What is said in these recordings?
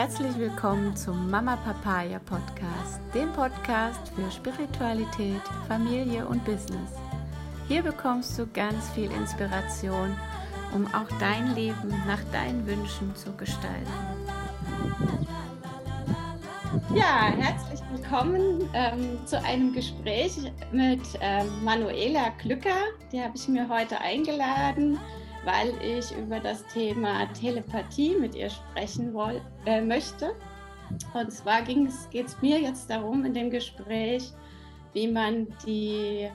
herzlich willkommen zum Mama Papaya Podcast, dem Podcast für Spiritualität, Familie und Business. Hier bekommst du ganz viel Inspiration, um auch dein Leben nach deinen Wünschen zu gestalten. Ja, herzlich willkommen ähm, zu einem Gespräch mit ähm, Manuela Klücker. Die habe ich mir heute eingeladen weil ich über das Thema Telepathie mit ihr sprechen woll, äh, möchte. Und zwar geht es mir jetzt darum in dem Gespräch, wie man die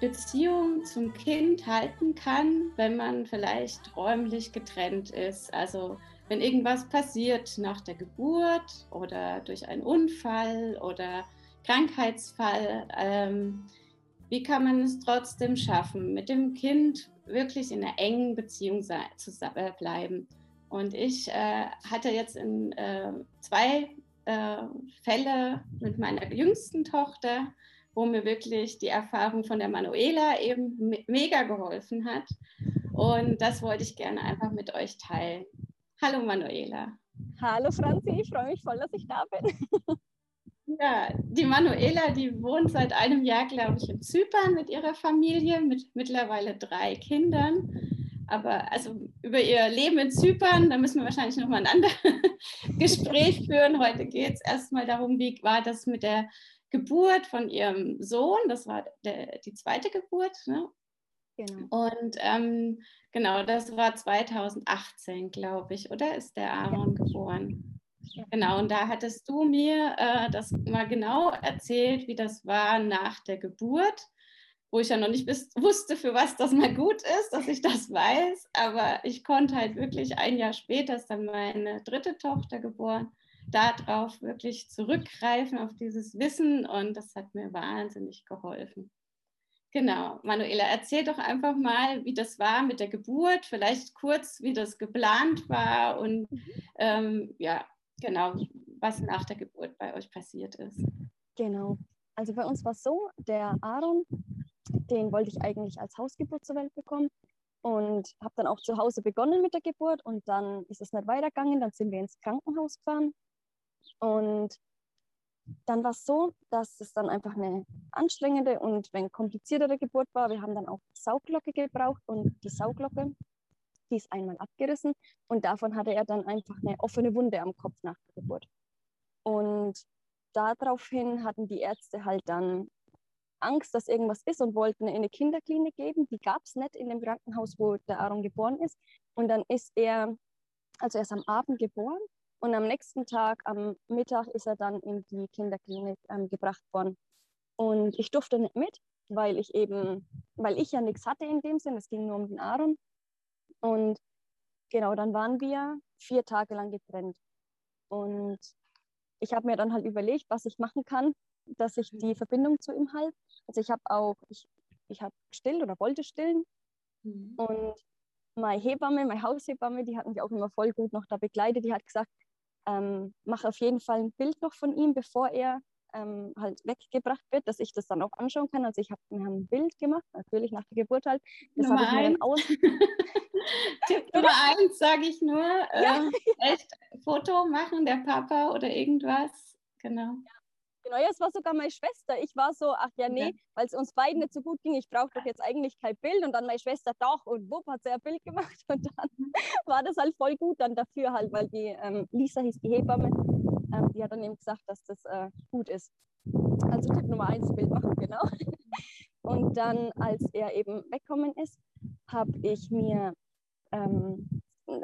Beziehung zum Kind halten kann, wenn man vielleicht räumlich getrennt ist. Also wenn irgendwas passiert nach der Geburt oder durch einen Unfall oder Krankheitsfall, ähm, wie kann man es trotzdem schaffen, mit dem Kind wirklich in einer engen Beziehung zu bleiben? Und ich äh, hatte jetzt in äh, zwei äh, Fälle mit meiner jüngsten Tochter, wo mir wirklich die Erfahrung von der Manuela eben me mega geholfen hat. Und das wollte ich gerne einfach mit euch teilen. Hallo Manuela. Hallo Franzi, ich freue mich voll, dass ich da bin. Ja, die Manuela, die wohnt seit einem Jahr, glaube ich, in Zypern mit ihrer Familie, mit mittlerweile drei Kindern. Aber also über ihr Leben in Zypern, da müssen wir wahrscheinlich nochmal ein anderes Gespräch führen. Heute geht es erstmal darum, wie war das mit der Geburt von ihrem Sohn. Das war der, die zweite Geburt. Ne? Genau. Und ähm, genau, das war 2018, glaube ich, oder ist der Aaron ja. geboren? Genau, und da hattest du mir äh, das mal genau erzählt, wie das war nach der Geburt, wo ich ja noch nicht bis, wusste, für was das mal gut ist, dass ich das weiß. Aber ich konnte halt wirklich ein Jahr später, ist dann meine dritte Tochter geboren, darauf wirklich zurückgreifen, auf dieses Wissen. Und das hat mir wahnsinnig geholfen. Genau, Manuela, erzähl doch einfach mal, wie das war mit der Geburt, vielleicht kurz, wie das geplant war und mhm. ähm, ja, genau, was nach der Geburt bei euch passiert ist. Genau. Also bei uns war es so, der Aaron, den wollte ich eigentlich als Hausgeburt zur Welt bekommen und habe dann auch zu Hause begonnen mit der Geburt und dann ist es nicht weitergegangen, dann sind wir ins Krankenhaus gefahren und dann war es so, dass es dann einfach eine anstrengende und wenn kompliziertere Geburt war. Wir haben dann auch Sauglocke gebraucht und die Sauglocke die ist einmal abgerissen und davon hatte er dann einfach eine offene Wunde am Kopf nach der Geburt. Und daraufhin hatten die Ärzte halt dann Angst, dass irgendwas ist und wollten in eine Kinderklinik geben. Die gab es nicht in dem Krankenhaus, wo der Aaron geboren ist. Und dann ist er, also er ist am Abend geboren und am nächsten Tag, am Mittag, ist er dann in die Kinderklinik ähm, gebracht worden. Und ich durfte nicht mit, weil ich eben, weil ich ja nichts hatte in dem Sinn, es ging nur um den Aaron. Und genau, dann waren wir vier Tage lang getrennt. Und ich habe mir dann halt überlegt, was ich machen kann, dass ich die Verbindung zu ihm halte. Also ich habe auch, ich, ich habe gestillt oder wollte stillen. Mhm. Und meine Hebamme, meine Haushebamme, die hat mich auch immer voll gut noch da begleitet. Die hat gesagt, ähm, mach auf jeden Fall ein Bild noch von ihm, bevor er ähm, halt weggebracht wird, dass ich das dann auch anschauen kann. Also ich habe mir ein Bild gemacht, natürlich nach der Geburt halt. Das habe ich mir dann aus. Tipp Nummer eins sage ich nur, ja. ähm, echt Foto machen, der Papa oder irgendwas. Genau. Ja. Genau, ja, es war sogar meine Schwester. Ich war so, ach ja, nee, ja. weil es uns beiden nicht so gut ging. Ich brauche doch jetzt eigentlich kein Bild. Und dann meine Schwester, doch, und wupp, hat sie ein Bild gemacht. Und dann war das halt voll gut dann dafür halt, weil die ähm, Lisa hieß die Hebamme ähm, die hat dann eben gesagt, dass das äh, gut ist. Also Tipp Nummer eins, Bild machen, genau. Und dann, als er eben weggekommen ist, habe ich mir ähm,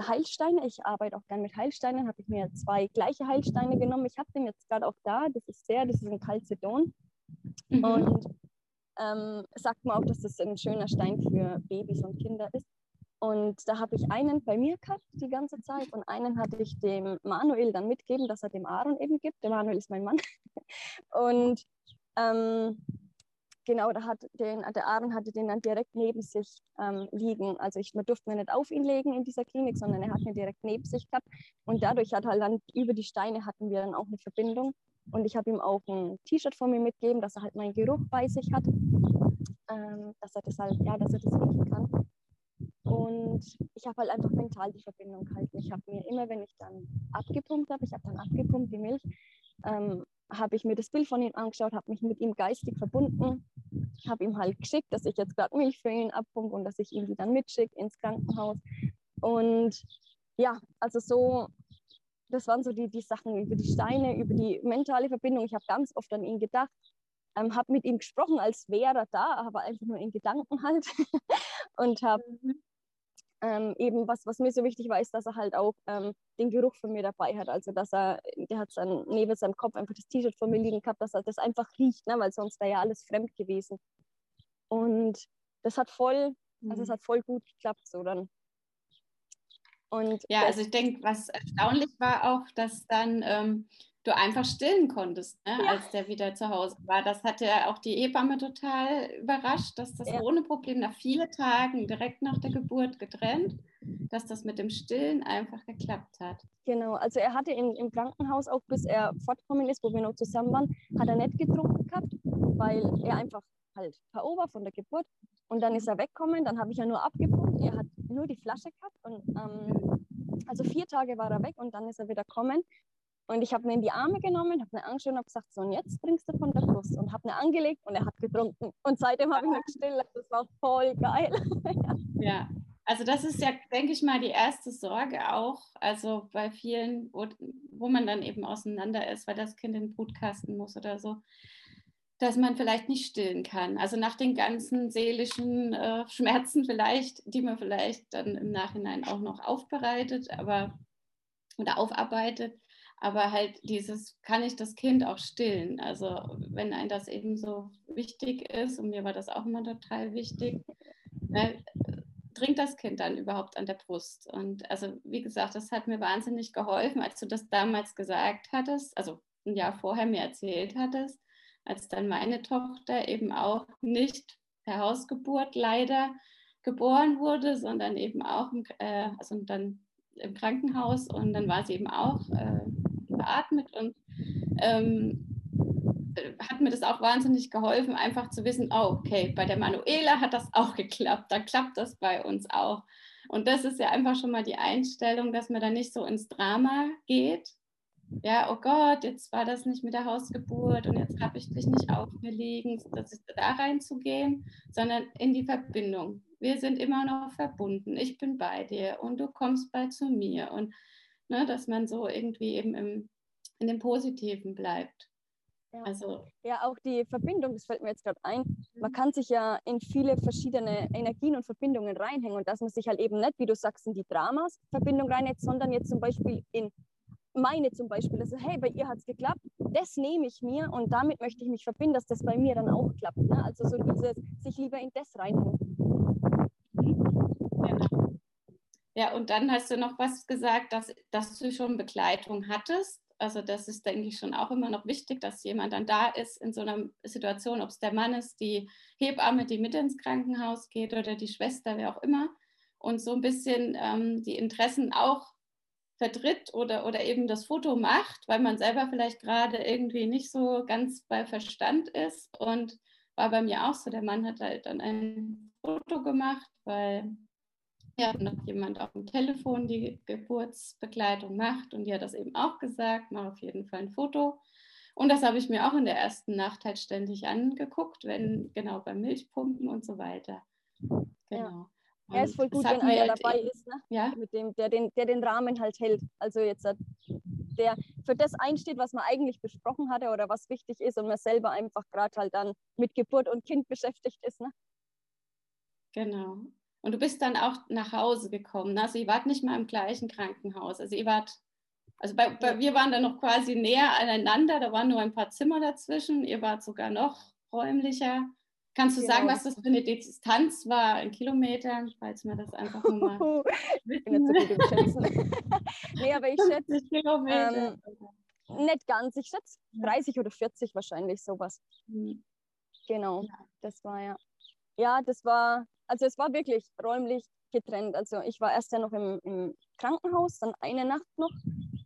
Heilsteine, ich arbeite auch gerne mit Heilsteinen, habe ich mir zwei gleiche Heilsteine genommen. Ich habe den jetzt gerade auch da, das ist der, das ist ein Calcedon. Mhm. Und ähm, sagt man auch, dass das ein schöner Stein für Babys und Kinder ist. Und da habe ich einen bei mir gehabt die ganze Zeit und einen hatte ich dem Manuel dann mitgeben, dass er dem Aaron eben gibt. Der Manuel ist mein Mann. Und ähm, genau, da hat den, der Aaron hatte den dann direkt neben sich ähm, liegen. Also ich, man durfte mir nicht auf ihn legen in dieser Klinik, sondern er hat mir direkt neben sich gehabt. Und dadurch hat halt dann über die Steine hatten wir dann auch eine Verbindung. Und ich habe ihm auch ein T-Shirt von mir mitgegeben, dass er halt meinen Geruch bei sich hat. Ähm, dass er das halt, ja, dass er das riechen kann. Und ich habe halt einfach mental die Verbindung gehalten. Ich habe mir immer, wenn ich dann abgepumpt habe, ich habe dann abgepumpt die Milch, ähm, habe ich mir das Bild von ihm angeschaut, habe mich mit ihm geistig verbunden, habe ihm halt geschickt, dass ich jetzt gerade Milch für ihn abpumpe und dass ich ihn die dann mitschicke ins Krankenhaus. Und ja, also so, das waren so die, die Sachen über die Steine, über die mentale Verbindung. Ich habe ganz oft an ihn gedacht, ähm, habe mit ihm gesprochen, als wäre er da, aber einfach nur in Gedanken halt. und habe mhm ähm, eben was, was mir so wichtig war, ist, dass er halt auch ähm, den Geruch von mir dabei hat. Also dass er, der hat sein, neben seinem Kopf einfach das T-Shirt von mir liegen gehabt, dass er das einfach riecht, ne? weil sonst wäre ja alles fremd gewesen. Und das hat voll, also es mhm. hat voll gut geklappt so dann. Und ja, also ich denke, was erstaunlich war auch, dass dann ähm, du einfach stillen konntest, ne, ja. als der wieder zu Hause war. Das hat ja auch die Hebamme total überrascht, dass das ja. ohne Problem nach vielen Tagen direkt nach der Geburt getrennt, dass das mit dem Stillen einfach geklappt hat. Genau, also er hatte in, im Krankenhaus auch bis er fortgekommen ist, wo wir noch zusammen waren, hat er nicht getrunken gehabt, weil er einfach halt K.O. war von der Geburt. Und dann ist er weggekommen, dann habe ich ja nur abgepumpt, er hat nur die Flasche gehabt und ähm, also vier Tage war er weg und dann ist er wieder gekommen und ich habe ihn in die Arme genommen, habe ihn angeschaut und habe gesagt, so und jetzt trinkst du von der Brust. Und habe ihn angelegt und er hat getrunken. Und seitdem habe ich ihn gestillt. Das war voll geil. ja. also das ist ja, denke ich mal, die erste Sorge auch. Also bei vielen, wo, wo man dann eben auseinander ist, weil das Kind in den Brutkasten muss oder so dass man vielleicht nicht stillen kann. Also nach den ganzen seelischen äh, Schmerzen vielleicht, die man vielleicht dann im Nachhinein auch noch aufbereitet, aber oder aufarbeitet, aber halt dieses, kann ich das Kind auch stillen? Also wenn ein das eben so wichtig ist, und mir war das auch immer total wichtig, ne, trinkt das Kind dann überhaupt an der Brust? Und also wie gesagt, das hat mir wahnsinnig geholfen, als du das damals gesagt hattest, also ein Jahr vorher mir erzählt hattest, als dann meine Tochter eben auch nicht per Hausgeburt leider geboren wurde, sondern eben auch im, äh, also dann im Krankenhaus und dann war sie eben auch äh, beatmet und ähm, hat mir das auch wahnsinnig geholfen, einfach zu wissen, oh, okay, bei der Manuela hat das auch geklappt, da klappt das bei uns auch. Und das ist ja einfach schon mal die Einstellung, dass man da nicht so ins Drama geht. Ja, oh Gott, jetzt war das nicht mit der Hausgeburt und jetzt habe ich dich nicht aufgelegen, das ist da reinzugehen, sondern in die Verbindung. Wir sind immer noch verbunden. Ich bin bei dir und du kommst bald zu mir. Und ne, dass man so irgendwie eben im, in dem Positiven bleibt. Ja. Also, ja, auch die Verbindung, das fällt mir jetzt gerade ein. Man kann sich ja in viele verschiedene Energien und Verbindungen reinhängen und dass man sich halt eben nicht, wie du sagst, in die Dramas-Verbindung reinhängt, sondern jetzt zum Beispiel in meine zum Beispiel, also hey, bei ihr hat es geklappt, das nehme ich mir und damit möchte ich mich verbinden, dass das bei mir dann auch klappt. Ne? Also so dieses, sich lieber in das reinhängen. Genau. Ja, und dann hast du noch was gesagt, dass, dass du schon Begleitung hattest. Also das ist, denke ich, schon auch immer noch wichtig, dass jemand dann da ist in so einer Situation, ob es der Mann ist, die Hebamme, die mit ins Krankenhaus geht oder die Schwester, wer auch immer. Und so ein bisschen ähm, die Interessen auch vertritt oder, oder eben das Foto macht, weil man selber vielleicht gerade irgendwie nicht so ganz bei Verstand ist. Und war bei mir auch so, der Mann hat halt dann ein Foto gemacht, weil ja noch jemand auf dem Telefon die Geburtsbegleitung macht und die hat das eben auch gesagt, mach auf jeden Fall ein Foto. Und das habe ich mir auch in der ersten Nacht halt ständig angeguckt, wenn genau beim Milchpumpen und so weiter. Genau. Ja. Er ist voll gut, wenn einer halt dabei ist, ne? ja? Mit dem, der, den, der den Rahmen halt hält. Also jetzt der für das einsteht, was man eigentlich besprochen hatte oder was wichtig ist und man selber einfach gerade halt dann mit Geburt und Kind beschäftigt ist. Ne? Genau. Und du bist dann auch nach Hause gekommen. Also ihr wart nicht mal im gleichen Krankenhaus. Also ihr wart, also bei, bei, wir waren dann noch quasi näher aneinander, da waren nur ein paar Zimmer dazwischen. Ihr wart sogar noch räumlicher. Kannst du genau. sagen, was das für eine Distanz war in Kilometern, falls man das einfach nur mal. ich bin nicht so gut im Schätzen. nee, aber ich schätze. Kilometer. Ähm, nicht ganz. Ich schätze 30 oder 40 wahrscheinlich sowas. Mhm. Genau, das war ja. Ja, das war also es war wirklich räumlich getrennt. Also ich war erst ja noch im, im Krankenhaus, dann eine Nacht noch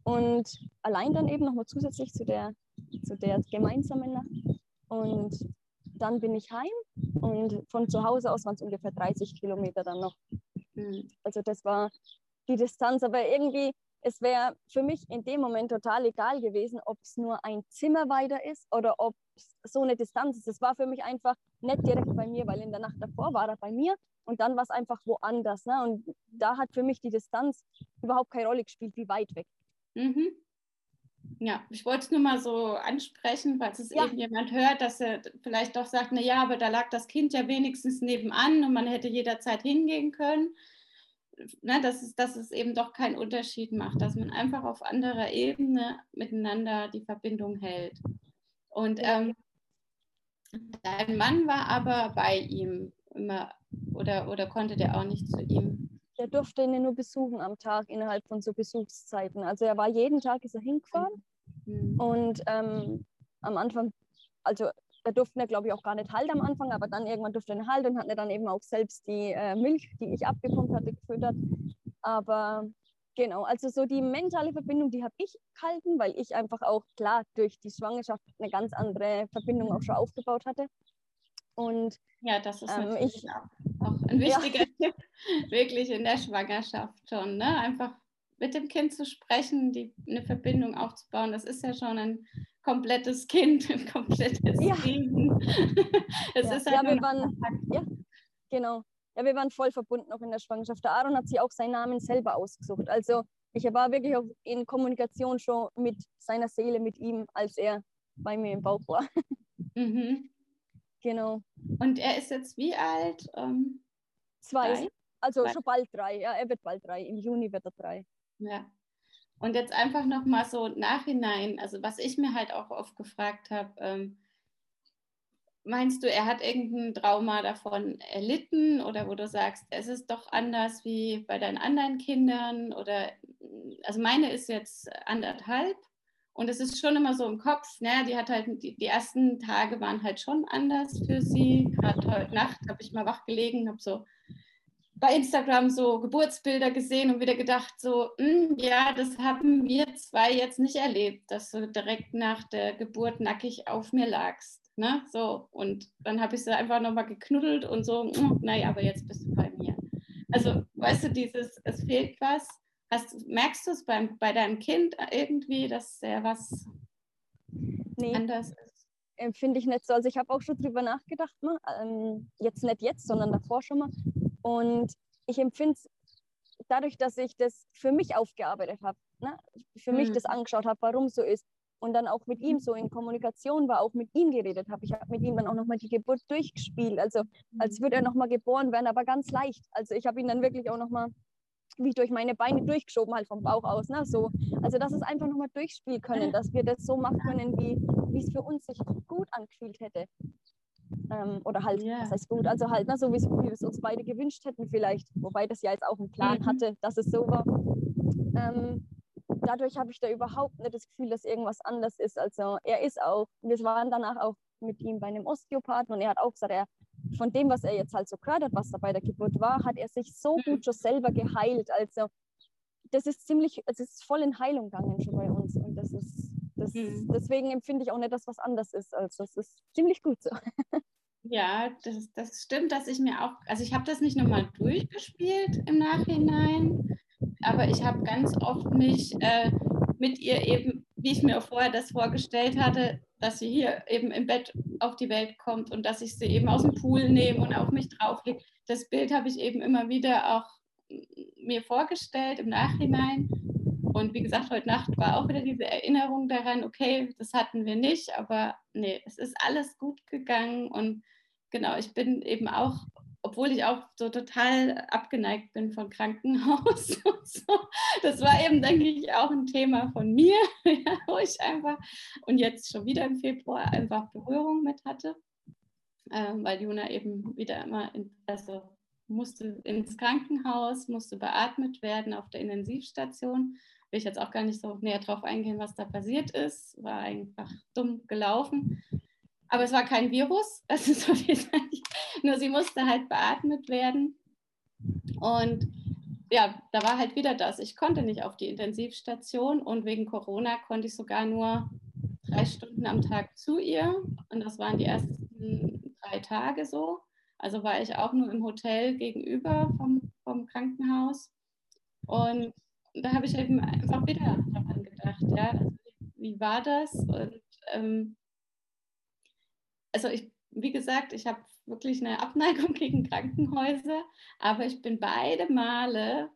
und allein dann eben nochmal zusätzlich zu der, zu der gemeinsamen Nacht. Und dann bin ich heim und von zu Hause aus waren es ungefähr 30 Kilometer dann noch Mhm. Also das war die Distanz, aber irgendwie, es wäre für mich in dem Moment total egal gewesen, ob es nur ein Zimmer weiter ist oder ob es so eine Distanz ist. Es war für mich einfach nicht direkt bei mir, weil in der Nacht davor war er bei mir und dann war es einfach woanders. Ne? Und da hat für mich die Distanz überhaupt keine Rolle gespielt, wie weit weg. Mhm. Ja, ich wollte es nur mal so ansprechen, falls es ja. eben jemand hört, dass er vielleicht doch sagt, na ja, aber da lag das Kind ja wenigstens nebenan und man hätte jederzeit hingehen können. Na, dass, es, dass es eben doch keinen Unterschied macht, dass man einfach auf anderer Ebene miteinander die Verbindung hält. Und ähm, dein Mann war aber bei ihm immer oder, oder konnte der auch nicht zu ihm? Der durfte ihn nur besuchen am Tag innerhalb von so Besuchszeiten. Also er war jeden Tag ist er hingefahren mhm. und ähm, am Anfang, also da durften er glaube ich auch gar nicht halt am Anfang, aber dann irgendwann durfte er halt und hat er dann eben auch selbst die äh, Milch, die ich abgepumpt hatte, gefüttert. Aber genau, also so die mentale Verbindung, die habe ich gehalten, weil ich einfach auch klar durch die Schwangerschaft eine ganz andere Verbindung auch schon aufgebaut hatte. Und ja, das ist ähm, natürlich ich, auch ein wichtiger ja. Tipp, wirklich in der Schwangerschaft schon. Ne? Einfach mit dem Kind zu sprechen, die, eine Verbindung aufzubauen. Das ist ja schon ein komplettes Kind, ein komplettes ja. Leben. das ja. ist halt ja, wir waren, ja, genau. Ja, wir waren voll verbunden auch in der Schwangerschaft. Der Aaron hat sich auch seinen Namen selber ausgesucht. Also ich war wirklich auch in Kommunikation schon mit seiner Seele, mit ihm, als er bei mir im Bauch war. Mhm. Genau. Und er ist jetzt wie alt? Ähm, zwei. Drei? Also drei. schon bald drei. Ja, er wird bald drei. Im Juni wird er drei. Ja. Und jetzt einfach nochmal so nachhinein, also was ich mir halt auch oft gefragt habe, ähm, meinst du, er hat irgendein Trauma davon erlitten oder wo du sagst, es ist doch anders wie bei deinen anderen Kindern oder also meine ist jetzt anderthalb und es ist schon immer so im Kopf, ne? die hat halt, die, die ersten Tage waren halt schon anders für sie. Gerade heute Nacht habe ich mal wach gelegen, habe so bei Instagram so Geburtsbilder gesehen und wieder gedacht, so, mh, hm, ja, das haben wir zwei jetzt nicht erlebt, dass du direkt nach der Geburt nackig auf mir lagst. Ne? So, und dann habe ich sie einfach nochmal geknuddelt und so, mh, hm, naja, aber jetzt bist du bei mir. Also, weißt du, dieses, es fehlt was Hast, merkst du es beim, bei deinem Kind irgendwie, dass er was nee. anders ist? Empfinde ich nicht so. Also ich habe auch schon drüber nachgedacht, mal. Ähm, jetzt nicht jetzt, sondern davor schon mal. Und ich empfinde es dadurch, dass ich das für mich aufgearbeitet habe, ne? für mhm. mich das angeschaut habe, warum so ist. Und dann auch mit ihm so in Kommunikation war, auch mit ihm geredet habe. Ich habe mit ihm dann auch nochmal die Geburt durchgespielt. Also als würde er nochmal geboren werden, aber ganz leicht. Also ich habe ihn dann wirklich auch nochmal wie durch meine Beine durchgeschoben, halt vom Bauch aus. Ne? So, also, dass es einfach nochmal durchspielen können, dass wir das so machen können, wie es für uns sich gut angefühlt hätte. Ähm, oder halt, yeah. was heißt gut, also halt, ne, so wie wir es uns beide gewünscht hätten, vielleicht, wobei das ja jetzt auch einen Plan mhm. hatte, dass es so war. Ähm, dadurch habe ich da überhaupt nicht das Gefühl, dass irgendwas anders ist. Also, er ist auch, wir waren danach auch mit ihm bei einem Osteopathen und er hat auch gesagt, er von dem, was er jetzt halt so gehört hat, was da bei der Geburt war, hat er sich so mhm. gut schon selber geheilt. Also das ist ziemlich, es ist voll in Heilung gegangen schon bei uns. Und das ist, das, mhm. deswegen empfinde ich auch nicht, dass was anders ist. Also es ist ziemlich gut so. Ja, das, das stimmt, dass ich mir auch, also ich habe das nicht nochmal durchgespielt im Nachhinein, aber ich habe ganz oft mich äh, mit ihr eben, wie ich mir vorher das vorgestellt hatte, dass sie hier eben im Bett auf die Welt kommt und dass ich sie eben aus dem Pool nehme und auf mich drauflege. Das Bild habe ich eben immer wieder auch mir vorgestellt im Nachhinein. Und wie gesagt, heute Nacht war auch wieder diese Erinnerung daran, okay, das hatten wir nicht, aber nee, es ist alles gut gegangen. Und genau, ich bin eben auch obwohl ich auch so total abgeneigt bin von Krankenhaus und so. Das war eben, denke ich, auch ein Thema von mir, ja, wo ich einfach und jetzt schon wieder im Februar einfach Berührung mit hatte, ähm, weil Juna eben wieder immer, also musste ins Krankenhaus, musste beatmet werden auf der Intensivstation. Will ich jetzt auch gar nicht so näher drauf eingehen, was da passiert ist. War einfach dumm gelaufen. Aber es war kein Virus, ist so nur sie musste halt beatmet werden. Und ja, da war halt wieder das. Ich konnte nicht auf die Intensivstation und wegen Corona konnte ich sogar nur drei Stunden am Tag zu ihr. Und das waren die ersten drei Tage so. Also war ich auch nur im Hotel gegenüber vom, vom Krankenhaus. Und da habe ich eben einfach wieder daran gedacht, ja, also wie, wie war das? Und ähm, also ich, wie gesagt, ich habe wirklich eine Abneigung gegen Krankenhäuser, aber ich bin beide Male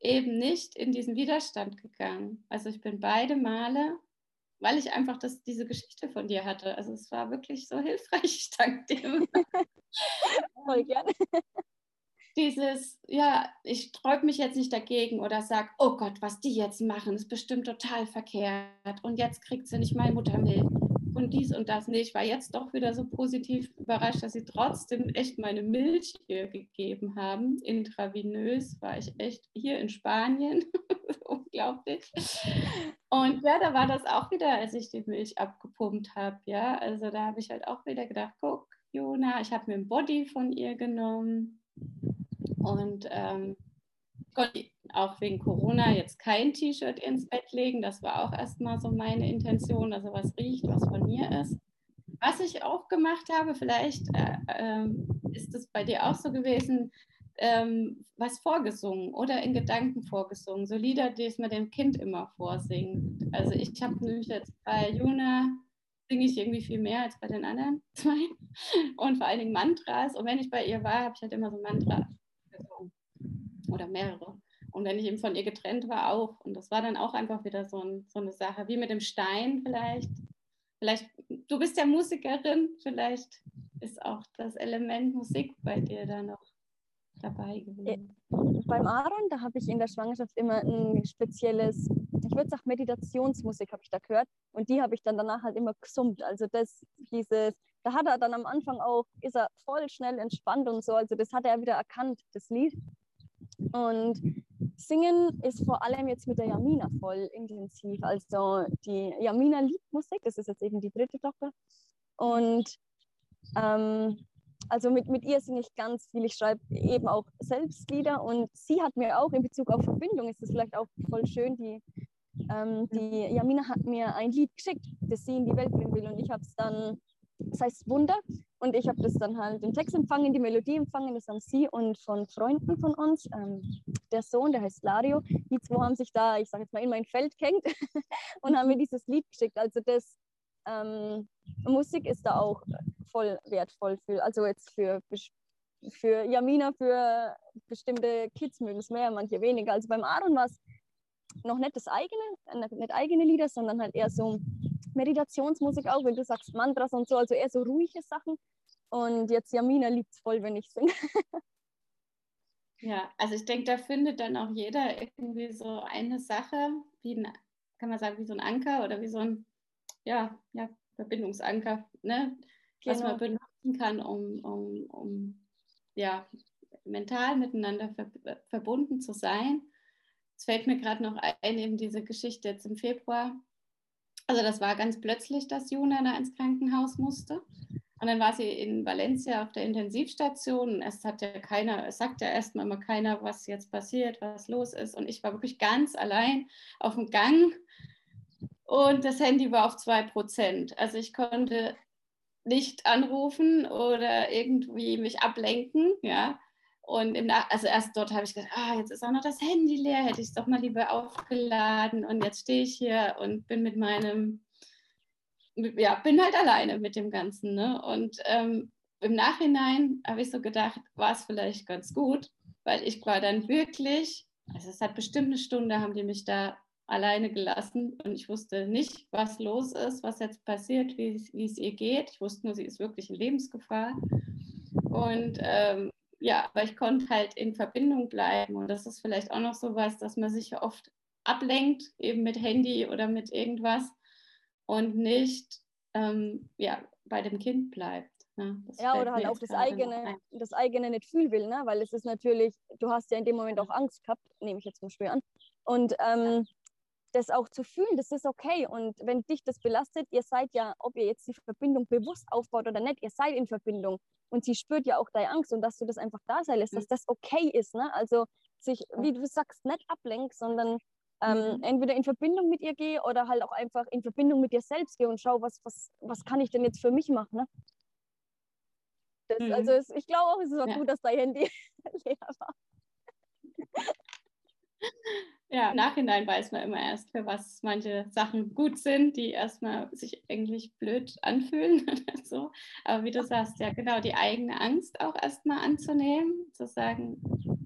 eben nicht in diesen Widerstand gegangen. Also ich bin beide Male, weil ich einfach das, diese Geschichte von dir hatte. Also es war wirklich so hilfreich, ich danke dir. Voll gerne. Dieses, ja, ich sträub mich jetzt nicht dagegen oder sag, oh Gott, was die jetzt machen, ist bestimmt total verkehrt und jetzt kriegt sie nicht mal Muttermilch und dies und das. Nee, ich war jetzt doch wieder so positiv überrascht, dass sie trotzdem echt meine Milch hier gegeben haben. Intravenös war ich echt hier in Spanien. Unglaublich. Und ja, da war das auch wieder, als ich die Milch abgepumpt habe. Ja, also da habe ich halt auch wieder gedacht, guck, Jona, ich habe mir ein Body von ihr genommen. Und ähm, konnte auch wegen Corona jetzt kein T-Shirt ins Bett legen. Das war auch erstmal so meine Intention, also was riecht, was von mir ist. Was ich auch gemacht habe, vielleicht äh, äh, ist es bei dir auch so gewesen, ähm, was vorgesungen oder in Gedanken vorgesungen. So Lieder, die es mir dem Kind immer vorsingt. Also ich habe nämlich jetzt bei Juna singe ich irgendwie viel mehr als bei den anderen zwei und vor allen Dingen Mantras. Und wenn ich bei ihr war, habe ich halt immer so Mantra gesungen oder mehrere. Und wenn ich eben von ihr getrennt war, auch. Und das war dann auch einfach wieder so, ein, so eine Sache, wie mit dem Stein vielleicht. Vielleicht, du bist ja Musikerin, vielleicht ist auch das Element Musik bei dir da noch dabei gewesen. Beim Aaron, da habe ich in der Schwangerschaft immer ein spezielles, ich würde sagen Meditationsmusik habe ich da gehört und die habe ich dann danach halt immer gesummt. Also das, dieses, da hat er dann am Anfang auch, ist er voll schnell entspannt und so, also das hat er wieder erkannt, das Lied. Und Singen ist vor allem jetzt mit der Jamina voll intensiv. Also die Jamina liebt Musik, das ist jetzt eben die dritte Tochter. Und ähm, also mit, mit ihr singe ich ganz viel. Ich schreibe eben auch selbst Lieder und sie hat mir auch in Bezug auf Verbindung, ist das vielleicht auch voll schön, die, ähm, die Jamina hat mir ein Lied geschickt, das sie in die Welt bringen will und ich habe es dann das heißt Wunder. Und ich habe das dann halt den Text empfangen, die Melodie empfangen, das haben sie und von Freunden von uns. Ähm, der Sohn, der heißt Lario, die zwei haben sich da, ich sage jetzt mal, in mein Feld gehängt und haben mir dieses Lied geschickt. Also das ähm, Musik ist da auch voll wertvoll für, also jetzt für, für Jamina, für bestimmte Kids mögen es mehr, manche weniger. Also beim Aaron war es noch nicht das eigene, nicht eigene Lieder, sondern halt eher so Meditationsmusik auch, wenn du sagst Mantras und so, also eher so ruhige Sachen. Und jetzt Jamina liebt es voll, wenn ich singe. ja, also ich denke, da findet dann auch jeder irgendwie so eine Sache, wie ein, kann man sagen, wie so ein Anker oder wie so ein, ja, ja, Verbindungsanker, ne? Genau. was man genau. benutzen kann, um, um, um ja, mental miteinander ver verbunden zu sein. Es fällt mir gerade noch ein, eben diese Geschichte jetzt im Februar, also das war ganz plötzlich, dass Juna da ins Krankenhaus musste. Und dann war sie in Valencia auf der Intensivstation. Es hat ja keiner, es sagt ja erstmal immer keiner, was jetzt passiert, was los ist. Und ich war wirklich ganz allein auf dem Gang und das Handy war auf zwei Prozent. Also ich konnte nicht anrufen oder irgendwie mich ablenken, ja. Und im also erst dort habe ich gedacht, ah, jetzt ist auch noch das Handy leer, hätte ich es doch mal lieber aufgeladen. Und jetzt stehe ich hier und bin mit meinem, ja, bin halt alleine mit dem Ganzen. Ne? Und ähm, im Nachhinein habe ich so gedacht, war es vielleicht ganz gut, weil ich war dann wirklich, also es hat bestimmt eine Stunde, haben die mich da alleine gelassen und ich wusste nicht, was los ist, was jetzt passiert, wie es ihr geht. Ich wusste nur, sie ist wirklich in Lebensgefahr. Und ähm, ja, aber ich konnte halt in Verbindung bleiben. Und das ist vielleicht auch noch so was, dass man sich oft ablenkt, eben mit Handy oder mit irgendwas und nicht ähm, ja, bei dem Kind bleibt. Ne? Ja, oder halt auch das eigene, das eigene nicht fühlen will, ne? weil es ist natürlich, du hast ja in dem Moment auch Angst gehabt, nehme ich jetzt mal schwer an. Und ähm, das auch zu fühlen, das ist okay. Und wenn dich das belastet, ihr seid ja, ob ihr jetzt die Verbindung bewusst aufbaut oder nicht, ihr seid in Verbindung. Und sie spürt ja auch deine Angst und dass du das einfach da sein lässt, mhm. dass das okay ist. Ne? Also sich, wie du sagst, nicht ablenk, sondern ähm, mhm. entweder in Verbindung mit ihr gehe oder halt auch einfach in Verbindung mit dir selbst gehe und schau, was, was, was kann ich denn jetzt für mich machen. Ne? Das, mhm. Also es, ich glaube auch, es ist auch ja. gut, dass dein Handy leer war. Ja, im Nachhinein weiß man immer erst, für was manche Sachen gut sind, die erstmal sich eigentlich blöd anfühlen. so. Aber wie du sagst, ja genau, die eigene Angst auch erstmal anzunehmen, zu sagen,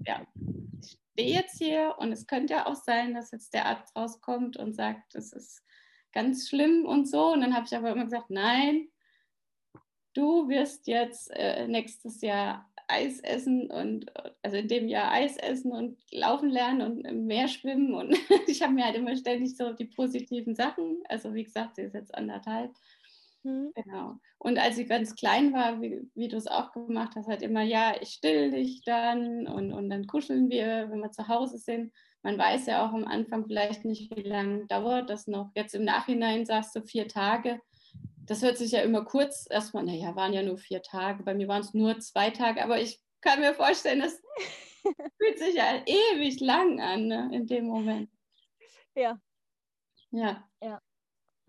ja, ich stehe jetzt hier und es könnte ja auch sein, dass jetzt der Arzt rauskommt und sagt, das ist ganz schlimm und so. Und dann habe ich aber immer gesagt, nein, du wirst jetzt äh, nächstes Jahr Eis essen und also in dem Jahr Eis essen und laufen lernen und im Meer schwimmen. Und ich habe mir halt immer ständig so die positiven Sachen, also wie gesagt, sie ist jetzt anderthalb. Mhm. Genau. Und als sie ganz klein war, wie, wie du es auch gemacht hast, halt immer, ja, ich still dich dann und, und dann kuscheln wir, wenn wir zu Hause sind. Man weiß ja auch am Anfang vielleicht nicht, wie lange dauert das noch. Jetzt im Nachhinein sagst du vier Tage das hört sich ja immer kurz erstmal, naja, waren ja nur vier Tage. Bei mir waren es nur zwei Tage, aber ich kann mir vorstellen, das fühlt sich ja ewig lang an ne, in dem Moment. Ja. Ja. Ja.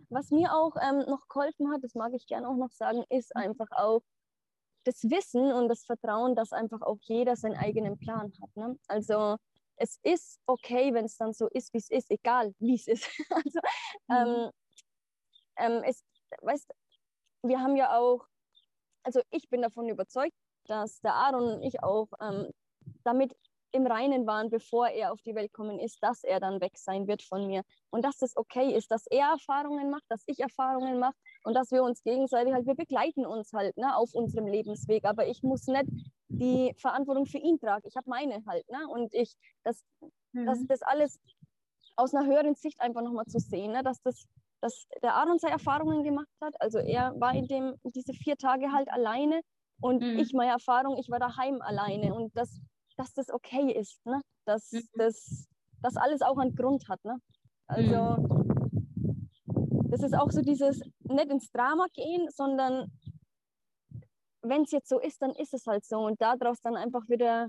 Was mir auch ähm, noch geholfen hat, das mag ich gerne auch noch sagen, ist einfach auch das Wissen und das Vertrauen, dass einfach auch jeder seinen eigenen Plan hat. Ne? Also es ist okay, wenn es dann so ist, wie es ist, egal wie es ist. also mhm. ähm, ähm, es weißt wir haben ja auch, also ich bin davon überzeugt, dass der Aaron und ich auch ähm, damit im Reinen waren, bevor er auf die Welt gekommen ist, dass er dann weg sein wird von mir. Und dass das okay ist, dass er Erfahrungen macht, dass ich Erfahrungen mache und dass wir uns gegenseitig halt, wir begleiten uns halt ne, auf unserem Lebensweg. Aber ich muss nicht die Verantwortung für ihn tragen. Ich habe meine halt. Ne? Und ich, das, mhm. das, das alles aus einer höheren Sicht einfach nochmal zu sehen, ne? dass das dass der Aaron seine Erfahrungen gemacht hat. Also er war in dem, diese vier Tage halt alleine und mhm. ich meine Erfahrung, ich war daheim alleine und dass, dass das okay ist, ne? dass mhm. das, das alles auch einen Grund hat. Ne? Also mhm. das ist auch so dieses nicht ins Drama gehen, sondern wenn es jetzt so ist, dann ist es halt so und daraus dann einfach wieder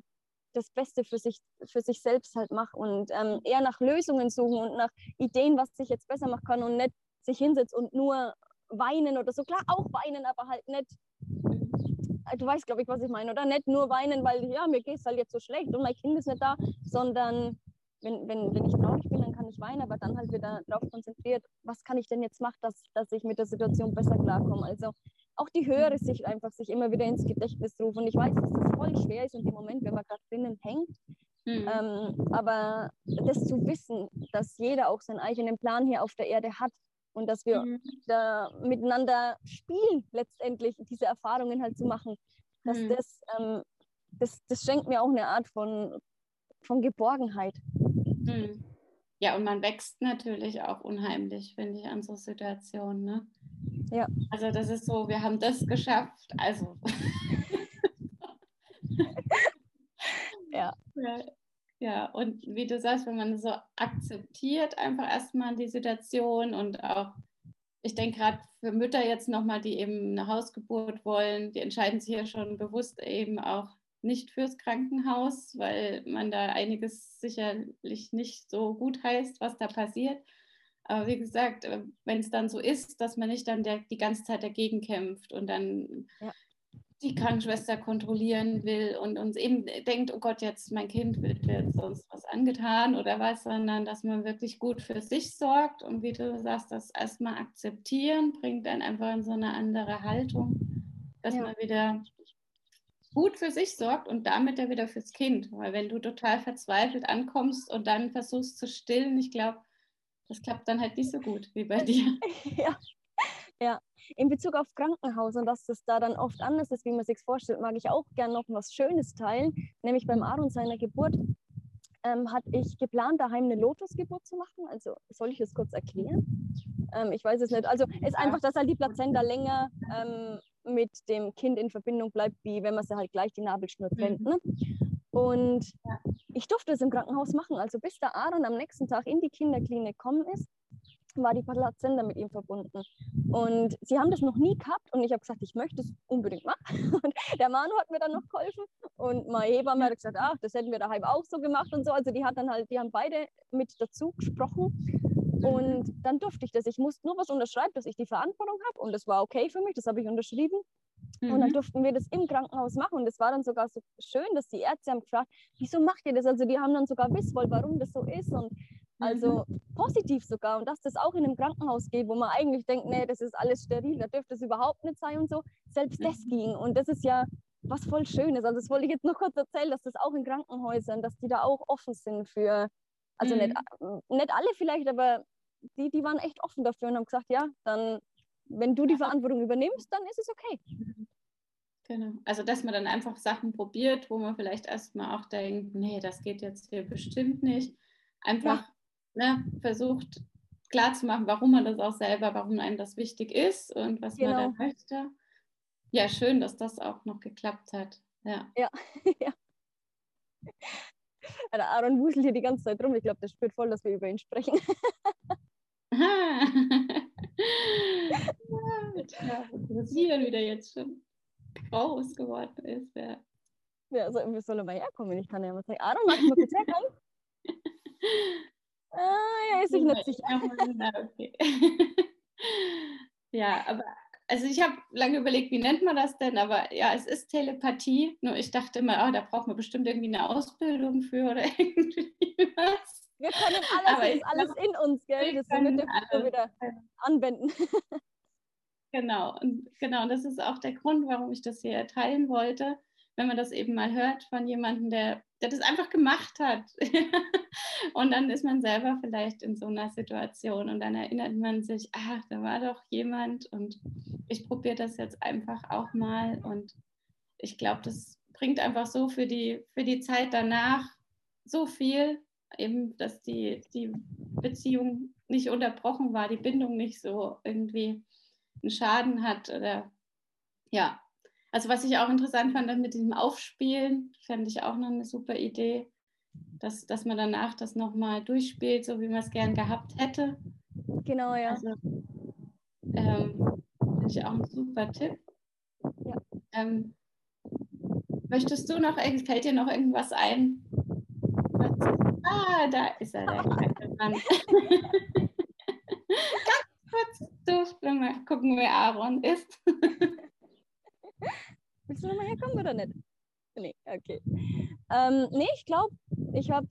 das Beste für sich, für sich selbst halt mache und ähm, eher nach Lösungen suchen und nach Ideen, was ich jetzt besser machen kann und nicht sich hinsetzt und nur weinen oder so. Klar, auch weinen, aber halt nicht, äh, du weißt, glaube ich, was ich meine, oder? Nicht nur weinen, weil, ja, mir geht es halt jetzt so schlecht und mein Kind ist nicht da, sondern wenn, wenn, wenn ich traurig bin, dann kann ich weinen, aber dann halt wieder darauf konzentriert, was kann ich denn jetzt machen, dass, dass ich mit der Situation besser klarkomme. Also auch die höhere Sicht einfach sich immer wieder ins Gedächtnis rufen. Und ich weiß, dass das voll schwer ist in dem Moment, wenn man gerade drinnen hängt. Mhm. Ähm, aber das zu wissen, dass jeder auch seinen eigenen Plan hier auf der Erde hat und dass wir mhm. da miteinander spielen, letztendlich diese Erfahrungen halt zu machen. Dass mhm. das, ähm, das, das schenkt mir auch eine Art von, von Geborgenheit. Mhm. Ja, und man wächst natürlich auch unheimlich, finde ich, an so Situationen. Ne? Ja. Also das ist so, wir haben das geschafft. Also. ja. ja. Ja, und wie du sagst, wenn man so akzeptiert einfach erstmal die Situation und auch, ich denke gerade für Mütter jetzt nochmal, die eben eine Hausgeburt wollen, die entscheiden sich ja schon bewusst eben auch nicht fürs Krankenhaus, weil man da einiges sicherlich nicht so gut heißt, was da passiert. Aber wie gesagt, äh, wenn es dann so ist, dass man nicht dann der, die ganze Zeit dagegen kämpft und dann ja die Krankenschwester kontrollieren will und uns eben denkt, oh Gott, jetzt mein Kind wird jetzt sonst was angetan oder was, sondern dass man wirklich gut für sich sorgt und wie du sagst, das erstmal akzeptieren, bringt dann einfach in so eine andere Haltung, dass ja. man wieder gut für sich sorgt und damit ja wieder fürs Kind. Weil wenn du total verzweifelt ankommst und dann versuchst zu stillen, ich glaube, das klappt dann halt nicht so gut wie bei dir. Ja, ja, in Bezug auf Krankenhaus und dass das da dann oft anders ist, wie man sich vorstellt, mag ich auch gerne noch was Schönes teilen. Nämlich beim Aaron seiner Geburt ähm, hatte ich geplant, daheim eine Lotusgeburt zu machen. Also soll ich es kurz erklären? Ähm, ich weiß es nicht. Also es ist einfach, dass halt die Plazenta länger ähm, mit dem Kind in Verbindung bleibt, wie wenn man sie halt gleich die Nabelschnur trennt. Mhm. Ne? Und ich durfte es im Krankenhaus machen. Also bis der Aaron am nächsten Tag in die Kinderklinik gekommen ist, war die Plazenta mit ihm verbunden. Und sie haben das noch nie gehabt und ich habe gesagt, ich möchte es unbedingt machen. Und der Manu hat mir dann noch geholfen und meine Hebamme hat gesagt, ach, das hätten wir daheim auch so gemacht und so. Also die hat dann halt, die haben beide mit dazu gesprochen. Und dann durfte ich das. Ich musste nur was unterschreiben, dass ich die Verantwortung habe und das war okay für mich, das habe ich unterschrieben. Mhm. Und dann mhm. durften wir das im Krankenhaus machen. Und es war dann sogar so schön, dass die Ärzte haben gefragt, wieso macht ihr das? Also die haben dann sogar wissen wollen, warum das so ist. Und also mhm. positiv sogar. Und dass das auch in einem Krankenhaus geht, wo man eigentlich denkt, nee, das ist alles steril, da dürfte es überhaupt nicht sein und so. Selbst das mhm. ging. Und das ist ja was voll Schönes. Also das wollte ich jetzt noch kurz erzählen, dass das auch in Krankenhäusern, dass die da auch offen sind für, also mhm. nicht, nicht alle vielleicht, aber die, die waren echt offen dafür und haben gesagt, ja, dann, wenn du die Verantwortung übernimmst, dann ist es okay. Genau. Also, dass man dann einfach Sachen probiert, wo man vielleicht erstmal auch denkt, nee, das geht jetzt hier bestimmt nicht. Einfach ja. ne, versucht klarzumachen, warum man das auch selber, warum einem das wichtig ist und was genau. man da möchte. Ja, schön, dass das auch noch geklappt hat. Ja. Ja. ja. Der Aaron wuselt hier die ganze Zeit rum. Ich glaube, der spürt voll, dass wir über ihn sprechen. ja, interessieren wieder jetzt schon groß geworden ist. Ja, ja also irgendwie soll er mal herkommen. Ich kann ja mal sagen, Aaron, magst du mal kurz herkommen? ah, ja, ist sich nicht sicher. okay. ja, aber also ich habe lange überlegt, wie nennt man das denn, aber ja, es ist Telepathie. Nur ich dachte immer, oh, da braucht man bestimmt irgendwie eine Ausbildung für oder irgendwie was. Wir können alles, alles in uns, gell? Das können wir wieder anwenden. Genau, und genau, und das ist auch der Grund, warum ich das hier teilen wollte, wenn man das eben mal hört von jemandem, der, der das einfach gemacht hat. und dann ist man selber vielleicht in so einer Situation und dann erinnert man sich, ach, da war doch jemand und ich probiere das jetzt einfach auch mal. Und ich glaube, das bringt einfach so für die, für die Zeit danach so viel, eben, dass die, die Beziehung nicht unterbrochen war, die Bindung nicht so irgendwie einen Schaden hat oder ja. Also was ich auch interessant fand dann mit diesem Aufspielen, fände ich auch noch eine super Idee, dass, dass man danach das nochmal durchspielt, so wie man es gern gehabt hätte. Genau, ja. Also, ähm, finde ich auch ein super Tipp. Ja. Ähm, möchtest du noch, fällt dir noch irgendwas ein? Ah, da ist er, der kleine Mann. kurz durchspringen, mal gucken, wer Aaron ist. Willst du nochmal herkommen oder nicht? Nee, okay. Ähm, nee, ich glaube, ich habe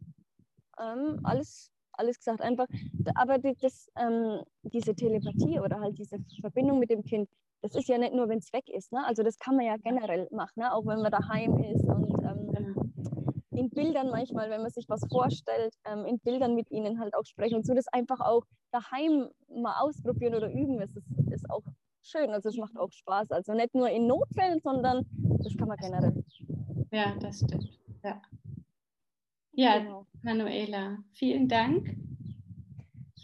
ähm, alles, alles gesagt. Einfach, aber das, ähm, diese Telepathie oder halt diese Verbindung mit dem Kind, das ist ja nicht nur, wenn es weg ist. Ne? Also das kann man ja generell machen, ne? auch wenn man daheim ist und in Bildern manchmal, wenn man sich was vorstellt, ähm, in Bildern mit ihnen halt auch sprechen und so das einfach auch daheim mal ausprobieren oder üben, ist, ist, ist auch schön. Also es macht auch Spaß. Also nicht nur in Notfällen, sondern das kann man generell. Ja, das stimmt. Ja, ja genau. Manuela, vielen Dank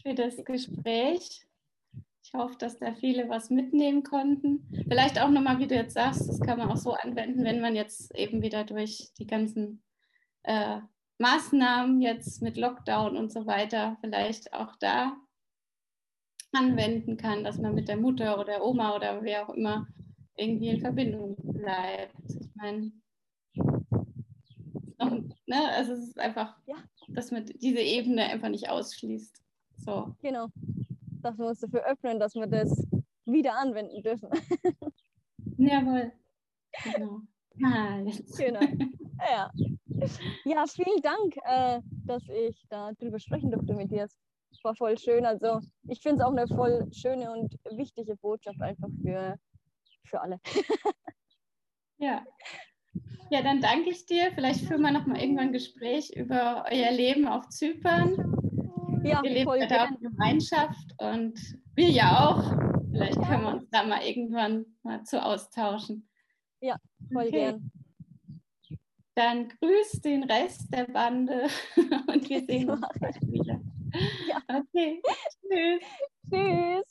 für das Gespräch. Ich hoffe, dass da viele was mitnehmen konnten. Vielleicht auch nochmal, wie du jetzt sagst, das kann man auch so anwenden, wenn man jetzt eben wieder durch die ganzen äh, Maßnahmen jetzt mit Lockdown und so weiter vielleicht auch da anwenden kann, dass man mit der Mutter oder Oma oder wer auch immer irgendwie in Verbindung bleibt. Ich meine, ne, also es ist einfach, ja. dass man diese Ebene einfach nicht ausschließt. So. Genau. Dass wir uns dafür öffnen, dass wir das wieder anwenden dürfen. Jawohl. Genau. Ah. Genau. Ja. Ja, vielen Dank, äh, dass ich da drüber sprechen durfte mit dir. Es war voll schön. Also ich finde es auch eine voll schöne und wichtige Botschaft einfach für, für alle. ja. Ja, dann danke ich dir. Vielleicht führen wir noch mal irgendwann ein Gespräch über euer Leben auf Zypern. Ja, lebt voll da in Gemeinschaft und wir ja auch. Vielleicht können wir uns da mal irgendwann mal zu austauschen. Ja, voll okay. gern. Dann grüß den Rest der Bande und wir sehen uns gleich wieder. Ja. Okay, tschüss. Tschüss.